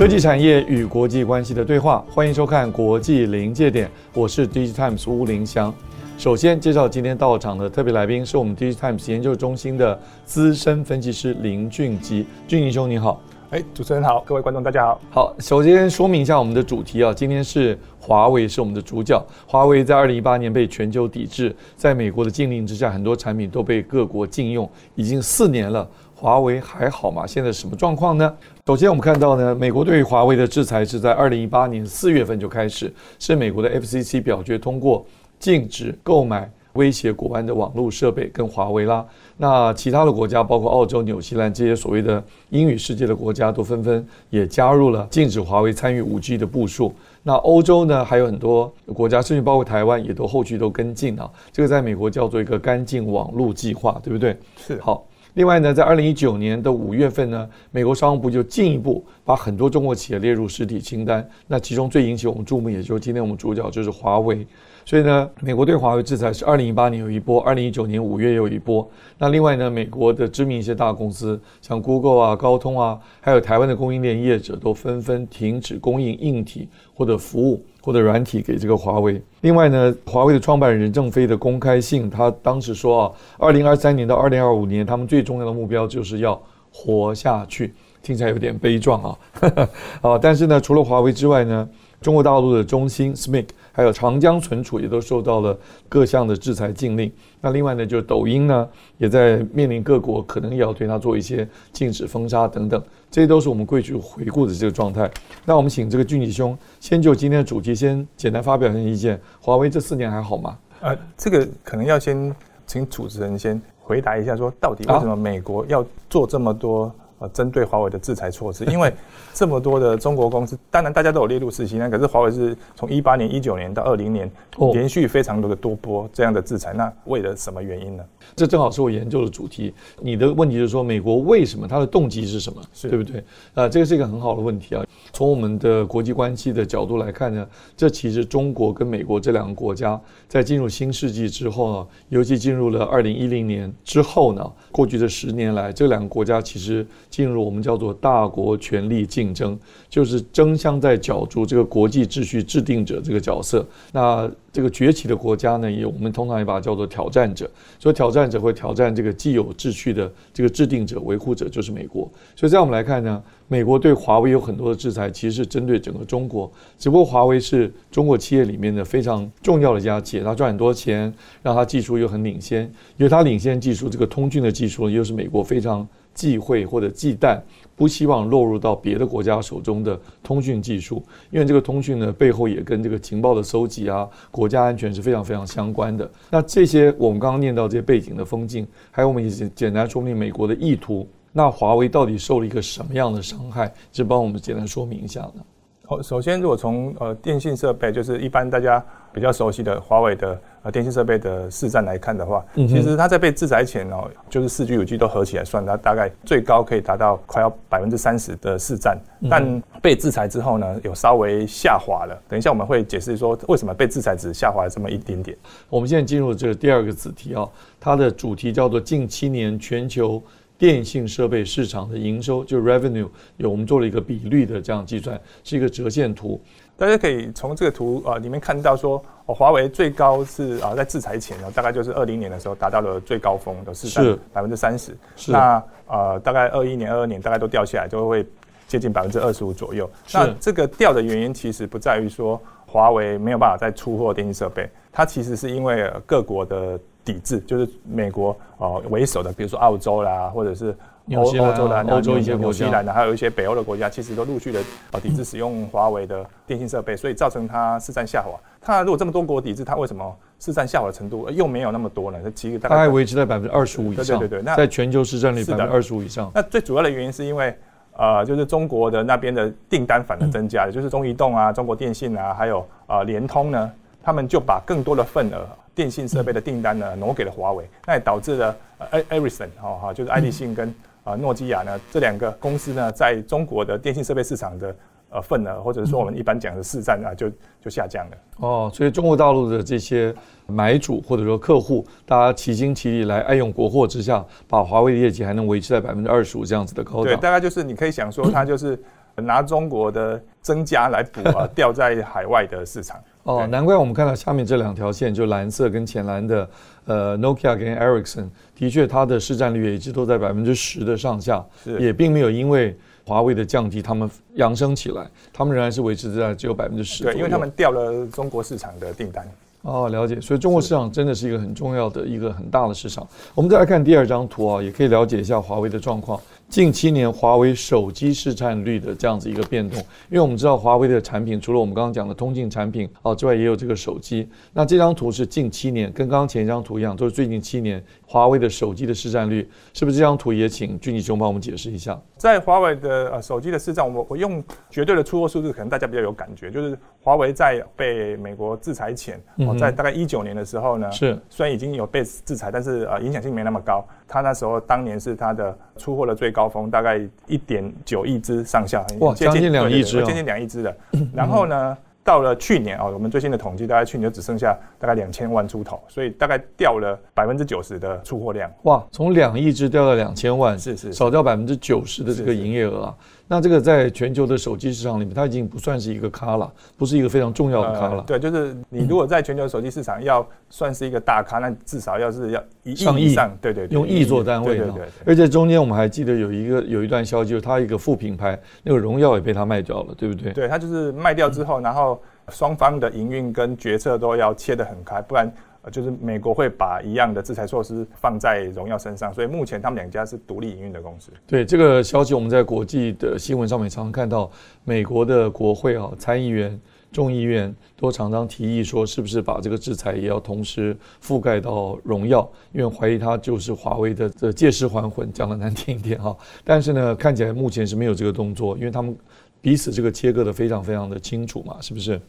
科技产业与国际关系的对话，欢迎收看《国际临界点》，我是 DG Times 巫凌祥。首先介绍今天到场的特别来宾，是我们 Digitimes 研究中心的资深分析师林俊吉。俊吉兄，你好。哎，主持人好，各位观众大家好。好，首先说明一下我们的主题啊，今天是华为是我们的主角。华为在二零一八年被全球抵制，在美国的禁令之下，很多产品都被各国禁用，已经四年了。华为还好吗？现在什么状况呢？首先，我们看到呢，美国对于华为的制裁是在二零一八年四月份就开始，是美国的 FCC 表决通过，禁止购买威胁国安的网络设备跟华为啦。那其他的国家，包括澳洲、纽西兰这些所谓的英语世界的国家，都纷纷也加入了禁止华为参与五 G 的部署。那欧洲呢，还有很多国家，甚至包括台湾，也都后续都跟进啊。这个在美国叫做一个干净网络计划，对不对？是。好。另外呢，在二零一九年的五月份呢，美国商务部就进一步把很多中国企业列入实体清单。那其中最引起我们注目，也就是今天我们主角就是华为。所以呢，美国对华为制裁是二零一八年有一波，二零一九年五月又有一波。那另外呢，美国的知名一些大公司，像 Google 啊、高通啊，还有台湾的供应链业者，都纷纷停止供应硬体或者服务。或者软体给这个华为。另外呢，华为的创办人任正非的公开信，他当时说啊，二零二三年到二零二五年，他们最重要的目标就是要活下去。听起来有点悲壮啊，啊，但是呢，除了华为之外呢，中国大陆的中兴、SMIC。还有长江存储也都受到了各项的制裁禁令。那另外呢，就是抖音呢，也在面临各国可能也要对它做一些禁止、封杀等等。这些都是我们过去回顾的这个状态。那我们请这个俊吉兄先就今天的主题先简单发表一下意见。华为这四年还好吗？呃，这个可能要先请主持人先回答一下，说到底为什么美国要做这么多？呃，针对华为的制裁措施，因为 这么多的中国公司，当然大家都有列入实习，那可是华为是从一八年、一九年到二零年，连续非常多的多波这样的制裁，那为了什么原因呢？这正好是我研究的主题。你的问题就是说，美国为什么它的动机是什么？是对不对？啊，这个是一个很好的问题啊。从我们的国际关系的角度来看呢，这其实中国跟美国这两个国家在进入新世纪之后呢，尤其进入了二零一零年之后呢，过去的十年来，这两个国家其实。进入我们叫做大国权力竞争，就是争相在角逐这个国际秩序制定者这个角色。那这个崛起的国家呢，也我们通常也把它叫做挑战者。所以挑战者会挑战这个既有秩序的这个制定者、维护者，就是美国。所以在我们来看呢，美国对华为有很多的制裁，其实是针对整个中国。只不过华为是中国企业里面的非常重要的一家企业，它赚很多钱，让它技术又很领先。因为它领先技术，这个通讯的技术又是美国非常。忌讳或者忌惮，不希望落入到别的国家手中的通讯技术，因为这个通讯呢，背后也跟这个情报的搜集啊、国家安全是非常非常相关的。那这些我们刚刚念到这些背景的风景，还有我们也简单说明美国的意图。那华为到底受了一个什么样的伤害？就帮我们简单说明一下呢？好，首先如果从呃电信设备，就是一般大家比较熟悉的华为的。呃，电信设备的市占来看的话，其实它在被制裁前哦，就是四 G、五 G 都合起来算，它大概最高可以达到快要百分之三十的市占。但被制裁之后呢，有稍微下滑了。等一下我们会解释说，为什么被制裁只下滑了这么一点点。我们现在进入这个第二个子题啊，它的主题叫做近七年全球电信设备市场的营收，就 revenue，有我们做了一个比率的这样计算，是一个折线图。大家可以从这个图啊、呃、里面看到说，哦，华为最高是啊、呃、在制裁前呢，大概就是二零年的时候达到了最高峰的市占百分之三十。是。那呃大概二一年、二二年大概都掉下来，就会接近百分之二十五左右。是。那这个掉的原因其实不在于说华为没有办法再出货电信设备，它其实是因为各国的抵制，就是美国哦为首的，比如说澳洲啦，或者是欧欧洲的欧洲一些国家，纽西兰的，还有一些北欧的国家，其实都陆续的呃抵制使用华为的电信设备，所以造成它市占下滑。它如果这么多国抵制，它为什么市占下滑的程度又没有那么多呢？它其实大概维持在百分之二十五以上。对对对，那在全球市占率百分之二十五以上。那最主要的原因是因为呃，就是中国的那边的订单反而增加了，嗯、就是中移动啊、中国电信啊，还有啊联通呢，他们就把更多的份额。电信设备的订单呢，挪给了华为，那也导致了呃，Ericsson 哈哈，就是爱立信跟啊诺基亚呢这两个公司呢，在中国的电信设备市场的呃份额，或者是说我们一般讲的市占啊，就就下降了。哦，所以中国大陆的这些买主或者说客户，大家齐心齐力来爱用国货之下，把华为的业绩还能维持在百分之二十五这样子的高档。对，大概就是你可以想说，它就是拿中国的增加来补啊 掉在海外的市场。哦，难怪我们看到下面这两条线，就蓝色跟浅蓝的，呃，Nokia 跟 Ericsson，的确它的市占率也一直都在百分之十的上下，也并没有因为华为的降低，他们扬升起来，他们仍然是维持在只有百分之十。对，因为他们掉了中国市场的订单。哦，了解。所以中国市场真的是一个很重要的一个很大的市场。我们再来看第二张图啊，也可以了解一下华为的状况。近七年华为手机市占率的这样子一个变动，因为我们知道华为的产品除了我们刚刚讲的通信产品啊之外，也有这个手机。那这张图是近七年，跟刚刚前一张图一样，都是最近七年华为的手机的市占率，是不是这张图也请俊吉兄帮我们解释一下？在华为的呃手机的市占，我我用绝对的出货数字，可能大家比较有感觉，就是华为在被美国制裁前，哦，在大概一九年的时候呢，是虽然已经有被制裁，但是呃影响性没那么高。他那时候当年是他的出货的最高峰，大概一点九亿只上下，哇，接近两亿只，接近两亿只的。然后呢，到了去年啊，我们最新的统计，大概去年就只剩下大概两千万出头，所以大概掉了百分之九十的出货量。哇，从两亿只掉到两千万，是是，少掉百分之九十的这个营业额啊。那这个在全球的手机市场里面，它已经不算是一个咖了，不是一个非常重要的咖了。对，就是你如果在全球手机市场要算是一个大咖，那至少要是要一亿以上，对对，用亿做单位。对对对。而且中间我们还记得有一个有一段消息，就是它一个副品牌那个荣耀也被它卖掉了，对不对？对，它就是卖掉之后，然后双方的营运跟决策都要切得很开，不然。呃，就是美国会把一样的制裁措施放在荣耀身上，所以目前他们两家是独立营运的公司。对这个消息，我们在国际的新闻上面常常看到，美国的国会啊、参议员、众议院都常常提议说，是不是把这个制裁也要同时覆盖到荣耀，因为怀疑它就是华为的这借尸还魂，讲的难听一点哈。但是呢，看起来目前是没有这个动作，因为他们彼此这个切割的非常非常的清楚嘛，是不是？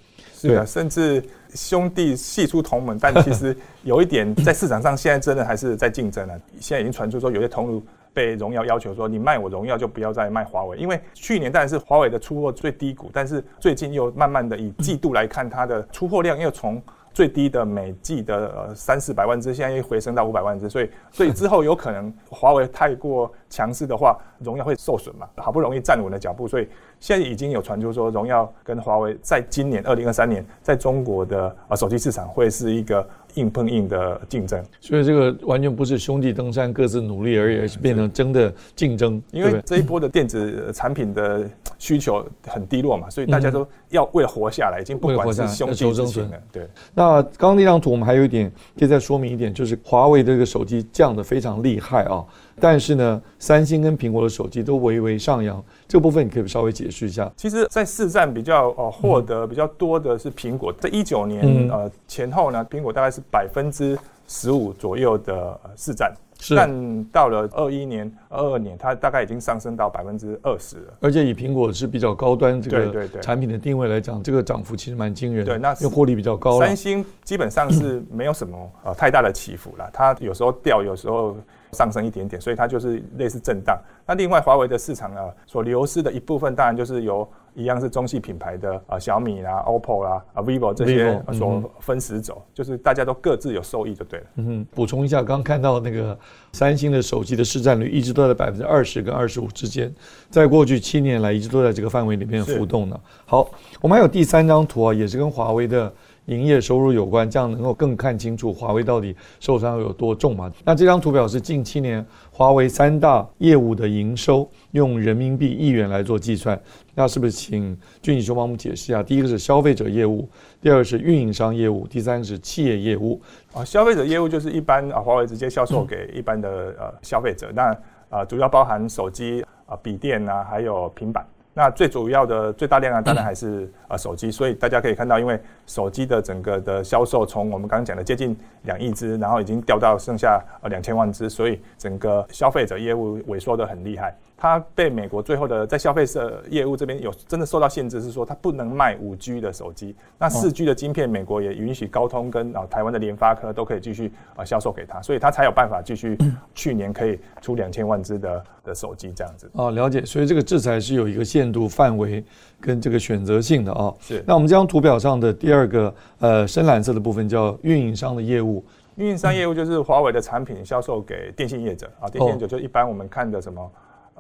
是的，甚至兄弟系出同门，但 其实有一点在市场上现在真的还是在竞争了。现在已经传出说，有些同路被荣耀要求说，你卖我荣耀就不要再卖华为，因为去年当然是华为的出货最低谷，但是最近又慢慢的以季度来看，它的出货量又从最低的每季的呃三四百万只，现在又回升到五百万只，所以所以之后有可能华为太过强势的话，荣耀会受损嘛。好不容易站稳了脚步，所以现在已经有传出说，荣耀跟华为在今年二零二三年在中国的呃手机市场会是一个硬碰硬的竞争。所以这个完全不是兄弟登山各自努力而已，而是变成真的竞争。因为这一波的电子产品的需求很低落嘛，所以大家都要为了活下来，已经不管是兄弟之情了。对。那刚刚那张图我们还有一点可以再说明一点，就是华为这个手机降得非常厉害啊，但是呢，三星跟苹果的手机都微微上扬，这个部分你可以稍微解释一下。其实，在市占比较呃获得比较多的是苹果，在一九年呃前后呢，苹果大概是百分之十五左右的市占。是但到了二一年、二二年，它大概已经上升到百分之二十了。而且以苹果是比较高端这个产品的定位来讲，这个涨幅其实蛮惊人的。对，那因为获利比较高。三星基本上是没有什么呃太大的起伏了，它有时候掉，有时候上升一点点，所以它就是类似震荡。那另外，华为的市场啊，所流失的一部分，当然就是由一样是中系品牌的啊小米啦、OPPO 啦、啊 vivo 这些所分食走，就是大家都各自有受益就对了。嗯哼，补充一下，刚刚看到那个三星的手机的市占率一直都在百分之二十跟二十五之间，在过去七年来一直都在这个范围里面浮动呢。好，我们还有第三张图啊，也是跟华为的。营业收入有关，这样能够更看清楚华为到底受伤有多重嘛？那这张图表是近七年华为三大业务的营收，用人民币亿元来做计算。那是不是请俊吉兄帮我们解释一下？第一个是消费者业务，第二个是运营商业务，第三个是企业业务。啊，消费者业务就是一般啊，华为直接销售给一般的呃消费者。那啊，主要包含手机啊、笔电啊，还有平板。那最主要的、最大量啊，当然还是呃手机。所以大家可以看到，因为手机的整个的销售从我们刚刚讲的接近两亿只，然后已经掉到剩下呃两千万只，所以整个消费者业务萎缩的很厉害。它被美国最后的在消费者业务这边有真的受到限制，是说它不能卖五 G 的手机。那四 G 的晶片，美国也允许高通跟啊台湾的联发科都可以继续啊销售给他，所以它才有办法继续去年可以出两千万只的的手机这样子。哦，了解。所以这个制裁是有一个限度范围跟这个选择性的啊。是。那我们这张图表上的第二个呃深蓝色的部分叫运营商的业务。运营商业务就是华为的产品销售给电信业者啊，电信业者就一般我们看的什么。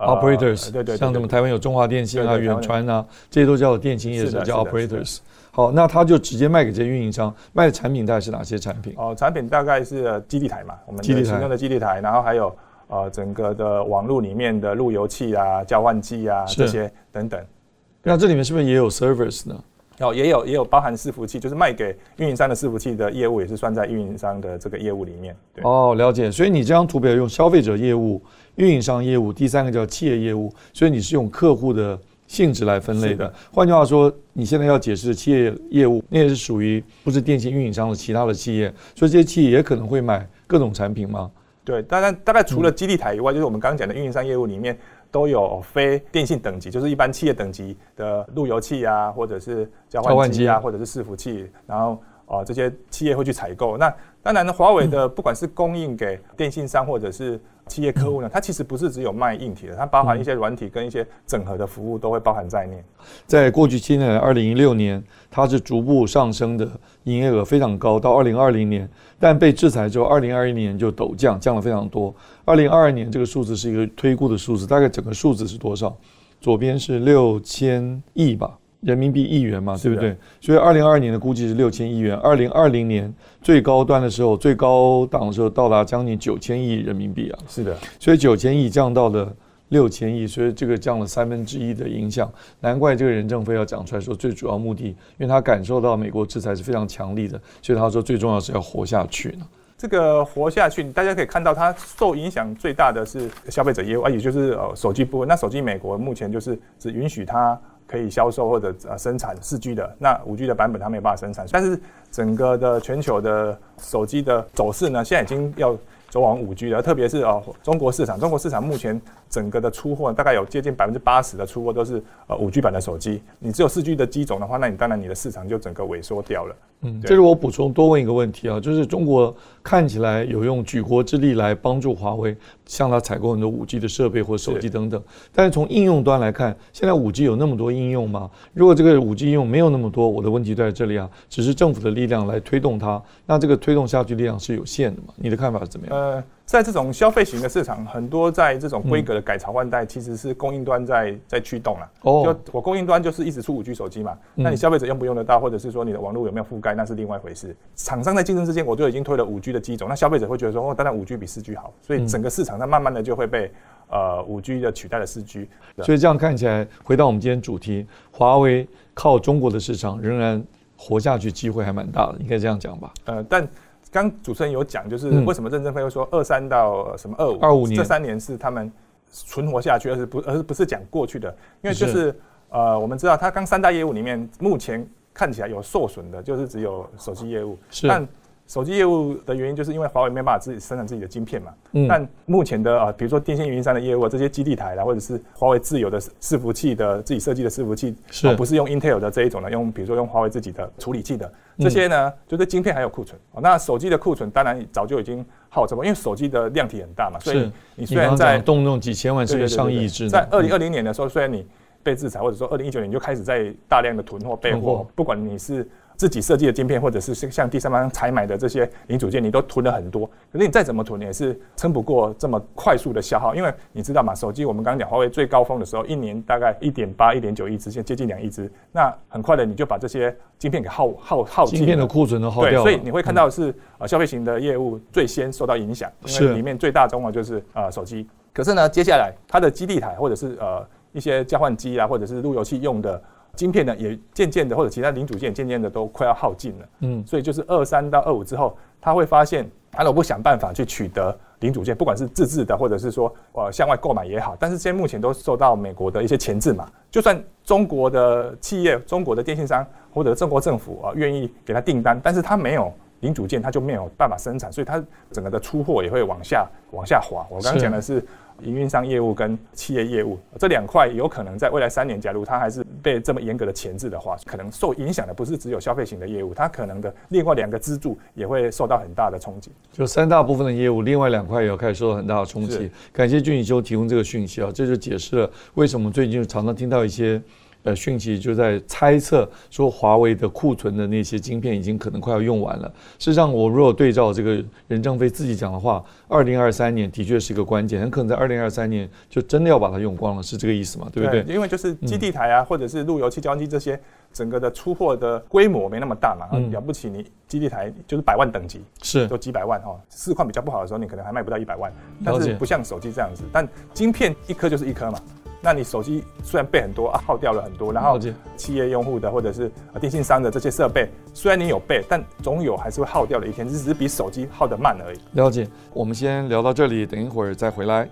Operators，、呃、对，对对，像什么台湾有中华电信啊、远传啊，这些都叫电信业者，叫 Operators。好，那他就直接卖给这些运营商，卖的产品大概是哪些产品？哦、呃，产品大概是基地台嘛，我们的使用的基地台，然后还有呃整个的网络里面的路由器啊、交换机啊这些等等。那这里面是不是也有 Servers 呢？哦，也有也有包含伺服器，就是卖给运营商的伺服器的业务也是算在运营商的这个业务里面。对。哦，了解。所以你这张图表用消费者业务。运营商业务，第三个叫企业业务，所以你是用客户的性质来分类的。换句话说，你现在要解释的企业业务，那也是属于不是电信运营商的其他的企业，所以这些企业也可能会买各种产品吗？对，当然大概除了基地台以外，嗯、就是我们刚刚讲的运营商业务里面都有非电信等级，就是一般企业等级的路由器啊，或者是交换机啊，或者是伺服器，然后啊、呃、这些企业会去采购。那当然呢，华为的不管是供应给电信商或者是企业客户呢，它其实不是只有卖硬体的，它包含一些软体跟一些整合的服务都会包含在内。在过去七年，二零一六年它是逐步上升的，营业额非常高，到二零二零年，但被制裁之后，二零二一年就陡降，降了非常多。二零二二年这个数字是一个推估的数字，大概整个数字是多少？左边是六千亿吧。人民币亿元嘛，对不对？所以二零二二年的估计是六千亿元，二零二零年最高端的时候，最高档的时候到达将近九千亿人民币啊。是的，所以九千亿降到了六千亿，所以这个降了三分之一的影响。难怪这个任正非要讲出来说，最主要目的，因为他感受到美国制裁是非常强力的，所以他说最重要是要活下去呢。这个活下去，大家可以看到，它受影响最大的是消费者业务啊，也就是呃手机部分。那手机美国目前就是只允许它。可以销售或者呃生产四 G 的，那五 G 的版本它没有办法生产，但是整个的全球的手机的走势呢，现在已经要走往五 G 了，特别是哦中国市场，中国市场目前整个的出货大概有接近百分之八十的出货都是呃五 G 版的手机，你只有四 G 的机种的话，那你当然你的市场就整个萎缩掉了。嗯，这是我补充多问一个问题啊，就是中国看起来有用举国之力来帮助华为，向他采购很多五 G 的设备或手机等等。但是从应用端来看，现在五 G 有那么多应用吗？如果这个五 G 应用没有那么多，我的问题在这里啊，只是政府的力量来推动它，那这个推动下去力量是有限的嘛？你的看法是怎么样？呃，在这种消费型的市场，很多在这种规格的改朝换代，其实是供应端在在驱动了。哦，就我供应端就是一直出五 G 手机嘛，那你消费者用不用得到，或者是说你的网络有没有覆盖？那是另外一回事。厂商在竞争之间，我就已经推了五 G 的机种，那消费者会觉得说，哦，当然五 G 比四 G 好，所以整个市场它慢慢的就会被呃五 G 的取代了四 G。所以这样看起来，回到我们今天主题，华为靠中国的市场仍然活下去机会还蛮大的，应该这样讲吧？呃，但刚主持人有讲，就是为什么任正非会说二三到什么二五二五年这三年是他们存活下去，而是不而是不是讲过去的？因为就是，是呃，我们知道他刚三大业务里面目前。看起来有受损的，就是只有手机业务。是，但手机业务的原因，就是因为华为没办法自己生产自己的晶片嘛。嗯。但目前的啊，比如说电信运营商的业务，这些基地台啦，或者是华为自有的伺服器的自己设计的伺服器，是、啊，不是用 Intel 的这一种的，用比如说用华为自己的处理器的这些呢，嗯、就是晶片还有库存。那手机的库存当然早就已经耗着了，因为手机的量体很大嘛，所以你虽然在动不动几千万甚至上亿只，在二零二零年的时候，虽然你被制裁，或者说二零一九年就开始在大量的囤货备货，不管你是。自己设计的晶片，或者是像第三方采买的这些零组件，你都囤了很多。可是你再怎么囤，也是撑不过这么快速的消耗。因为你知道嘛，手机我们刚刚讲，华为最高峰的时候，一年大概一点八、一点九亿只，现在接近两亿只。那很快的，你就把这些晶片给耗耗耗尽。晶片的库存都耗掉。对，所以你会看到是呃消费型的业务最先受到影响，因为里面最大宗的就是呃手机。可是呢，接下来它的基地台或者是呃一些交换机啊，或者是路由器用的。晶片呢，也渐渐的或者其他零组件渐渐的都快要耗尽了。嗯，所以就是二三到二五之后，他会发现，他如果不想办法去取得零组件，不管是自制的或者是说呃向外购买也好，但是现在目前都受到美国的一些钳制嘛。就算中国的企业、中国的电信商或者中国政府啊愿意给他订单，但是他没有零组件，他就没有办法生产，所以他整个的出货也会往下往下滑。我刚刚讲的是。营运商业务跟企业业务这两块，有可能在未来三年，假如它还是被这么严格的钳制的话，可能受影响的不是只有消费型的业务，它可能的另外两个支柱也会受到很大的冲击。就三大部分的业务，另外两块也要开始受到很大的冲击。感谢俊宇修提供这个讯息啊，这就解释了为什么最近常常听到一些。呃，讯息就在猜测说，华为的库存的那些晶片已经可能快要用完了。事实上，我如果对照这个任正非自己讲的话，二零二三年的确是一个关键，很可能在二零二三年就真的要把它用光了，是这个意思吗？对不对？对，因为就是基地台啊，嗯、或者是路由器交换机这些，整个的出货的规模没那么大嘛，嗯、了不起你基地台就是百万等级，是都几百万哈。市况比较不好的时候，你可能还卖不到一百万，但是不像手机这样子，但晶片一颗就是一颗嘛。那你手机虽然备很多啊，耗掉了很多，然后企业用户的或者是电信商的这些设备，虽然你有备，但总有还是会耗掉的一天，只是比手机耗得慢而已。了解，我们先聊到这里，等一会儿再回来。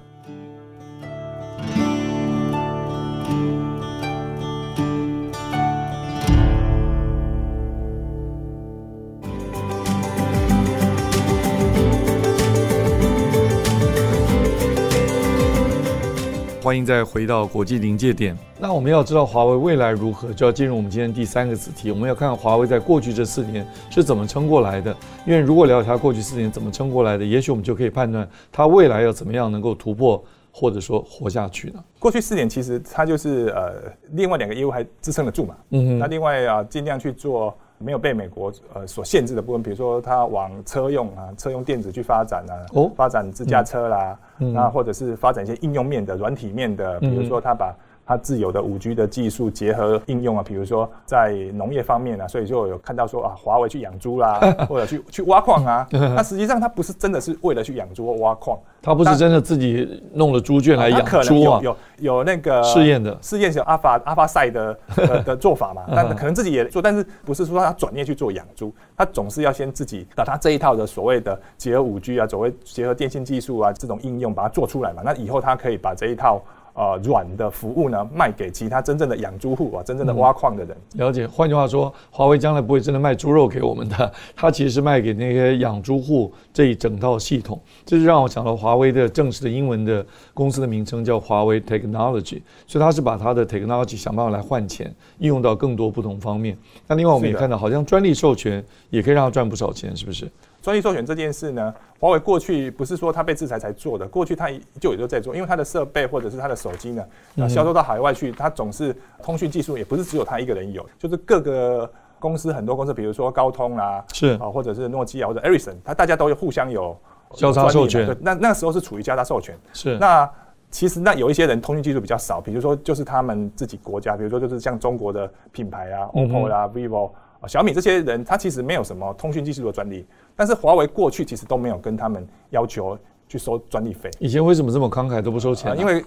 欢迎再回到国际临界点。那我们要知道华为未来如何，就要进入我们今天第三个子题。我们要看看华为在过去这四年是怎么撑过来的。因为如果了解它过去四年怎么撑过来的，也许我们就可以判断它未来要怎么样能够突破，或者说活下去呢？过去四年其实它就是呃，另外两个业务还支撑得住嘛。嗯哼。那另外啊，尽量去做。没有被美国呃所限制的部分，比如说它往车用啊、车用电子去发展啊，哦、发展自驾车啦，嗯、那或者是发展一些应用面的、软体面的，比如说它把。它自有的五 G 的技术结合应用啊，比如说在农业方面啊，所以就有看到说啊，华为去养猪啦，或者去去挖矿啊。那实际上它不是真的是为了去养猪或挖矿，它不是真的自己弄了猪圈来养猪啊。有有有那个试验的试验是阿法阿法赛的的 的做法嘛？但可能自己也做，但是不是说他转业去做养猪？他总是要先自己把他这一套的所谓的结合五 G 啊，所谓结合电信技术啊这种应用把它做出来嘛？那以后他可以把这一套。呃，软的服务呢，卖给其他真正的养猪户啊，真正的挖矿的人。嗯、了解，换句话说，华为将来不会真的卖猪肉给我们的，它其实是卖给那些养猪户这一整套系统。这就让我想到华为的正式的英文的公司的名称叫华为 Technology，所以它是把它的 Technology 想办法来换钱，应用到更多不同方面。那另外我们也看到，好像专利授权也可以让它赚不少钱，是不是？专利授权这件事呢，华为过去不是说它被制裁才做的，过去它就也就在做，因为它的设备或者是它的手机呢，那销售到海外去，它总是通讯技术也不是只有它一个人有，就是各个公司很多公司，比如说高通啊，是。啊，或者是诺基亚或者 Ericsson，它大家都有互相有交叉授权，那那时候是处于交叉授权，是。那其实那有一些人通讯技术比较少，比如说就是他们自己国家，比如说就是像中国的品牌啊，OPPO 啦、vivo 啊、小米这些人，他其实没有什么通讯技术的专利。但是华为过去其实都没有跟他们要求去收专利费。以前为什么这么慷慨都不收钱、啊？因为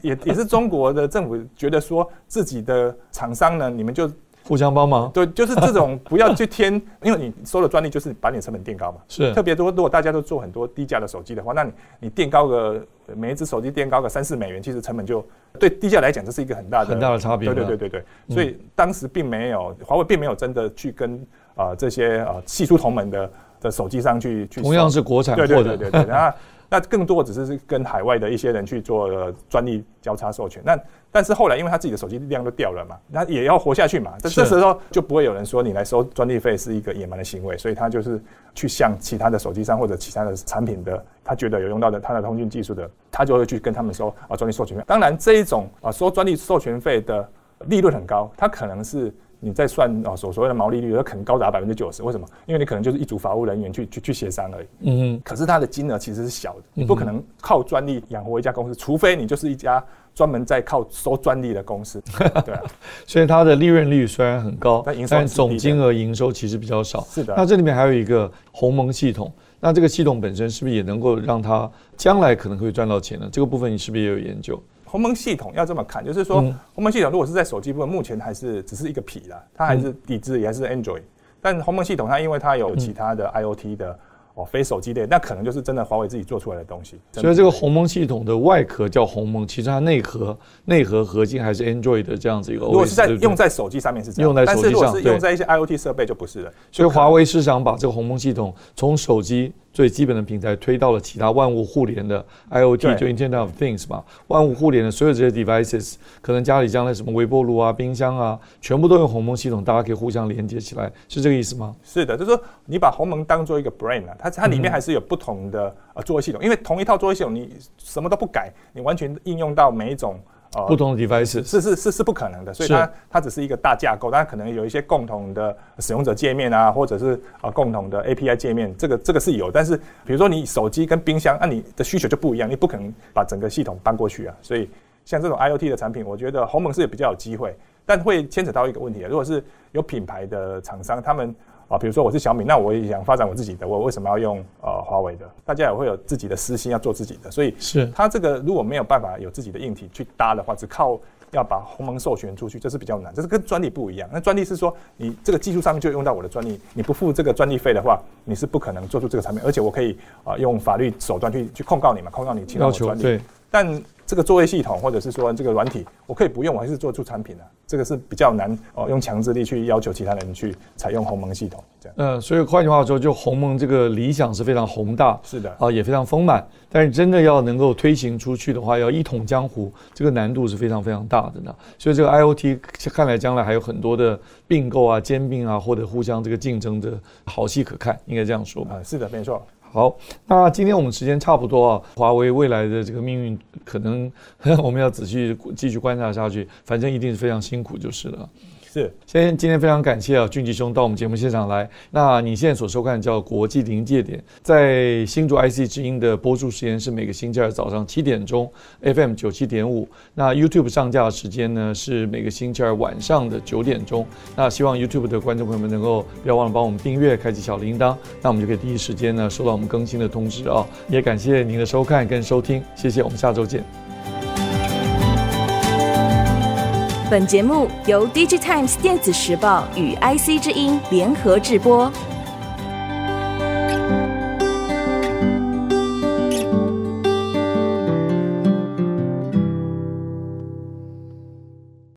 也也是中国的政府觉得说自己的厂商呢，你们就互相帮忙。对，就是这种不要去添，因为你收了专利就是把你的成本垫高嘛。是。特别多，如果大家都做很多低价的手机的话，那你你垫高个每一只手机垫高个三四美元，其实成本就对低价来讲这是一个很大的很大的差别。对对对对对。所以当时并没有华为并没有真的去跟啊、呃、这些啊系出同门的。的手机上去去，同样是国产货的，对对对对对。那那更多只是是跟海外的一些人去做专利交叉授权。那但是后来因为他自己的手机量都掉了嘛，那也要活下去嘛。这这时候就不会有人说你来收专利费是一个野蛮的行为，所以他就是去向其他的手机商或者其他的产品的，他觉得有用到的他的通讯技术的，他就会去跟他们收啊专利授权费。当然这一种啊收专利授权费的利润很高，他可能是。你在算啊所所谓的毛利率，它可能高达百分之九十。为什么？因为你可能就是一组法务人员去去去协商而已。嗯哼。可是它的金额其实是小的，你不可能靠专利养活一家公司，除非你就是一家专门在靠收专利的公司。对啊。所以它的利润率虽然很高，但营收总金额营收其实比较少。是的。那这里面还有一个鸿蒙系统，那这个系统本身是不是也能够让它将来可能会赚到钱呢？这个部分你是不是也有研究？鸿蒙系统要这么看，就是说，鸿蒙系统如果是在手机部分，目前还是只是一个皮啦，它还是底子也还是 Android，但鸿蒙系统它因为它有其他的 IoT 的。哦，非手机类，那可能就是真的华为自己做出来的东西。所以这个鸿蒙系统的外壳叫鸿蒙，其实它内核内核核心还是 Android 的这样子一个。如果是在用在手机上面是这样，用在手机上，但是如果是用在一些 IoT 设备就不是了。所以华为是想把这个鸿蒙系统从手机最基本的平台推到了其他万物互联的 IoT，就 Internet of Things 嘛，万物互联的所有这些 devices，可能家里将来什么微波炉啊、冰箱啊，全部都用鸿蒙系统，大家可以互相连接起来，是这个意思吗？是的，就是说你把鸿蒙当做一个 brain 啊，它它里面还是有。不同的呃作业系统，因为同一套作业系统，你什么都不改，你完全应用到每一种呃不同的 device 是是是是不可能的，所以它它只是一个大架构，它可能有一些共同的使用者界面啊，或者是呃共同的 API 界面，这个这个是有，但是比如说你手机跟冰箱，那、啊、你的需求就不一样，你不可能把整个系统搬过去啊，所以像这种 IoT 的产品，我觉得鸿蒙是比较有机会，但会牵扯到一个问题啊，如果是有品牌的厂商，他们。啊，比如说我是小米，那我也想发展我自己的，我为什么要用呃华为的？大家也会有自己的私心，要做自己的，所以是它这个如果没有办法有自己的硬体去搭的话，只靠要把鸿蒙授权出去，这是比较难。这是跟专利不一样。那专利是说你这个技术上面就用到我的专利，你不付这个专利费的话，你是不可能做出这个产品，而且我可以啊、呃、用法律手段去去控告你嘛，控告你侵犯我专利。对，但。这个作业系统或者是说这个软体，我可以不用，我还是做出产品的，啊，这个是比较难哦，用强制力去要求其他人去采用鸿蒙系统这样。嗯，所以换句话说，就鸿蒙这个理想是非常宏大，是的啊，也非常丰满，但是真的要能够推行出去的话，要一统江湖，这个难度是非常非常大的呢。所以这个 IoT 看来将来还有很多的并购啊、兼并啊，或者互相这个竞争的好戏可看，应该这样说吧？啊，是的，没错。好，那今天我们时间差不多啊，华为未来的这个命运可能 我们要仔细继续观察下去，反正一定是非常辛苦就是了。是，先今天非常感谢啊，俊吉兄到我们节目现场来。那你现在所收看叫国际临界点，在新竹 IC 之音的播出时间是每个星期二早上七点钟，FM 九七点五。那 YouTube 上架的时间呢是每个星期二晚上的九点钟。那希望 YouTube 的观众朋友们能够不要忘了帮我们订阅，开启小铃铛，那我们就可以第一时间呢收到我们更新的通知啊。也感谢您的收看跟收听，谢谢，我们下周见。本节目由 DigiTimes 电子时报与 IC 之音联合制播。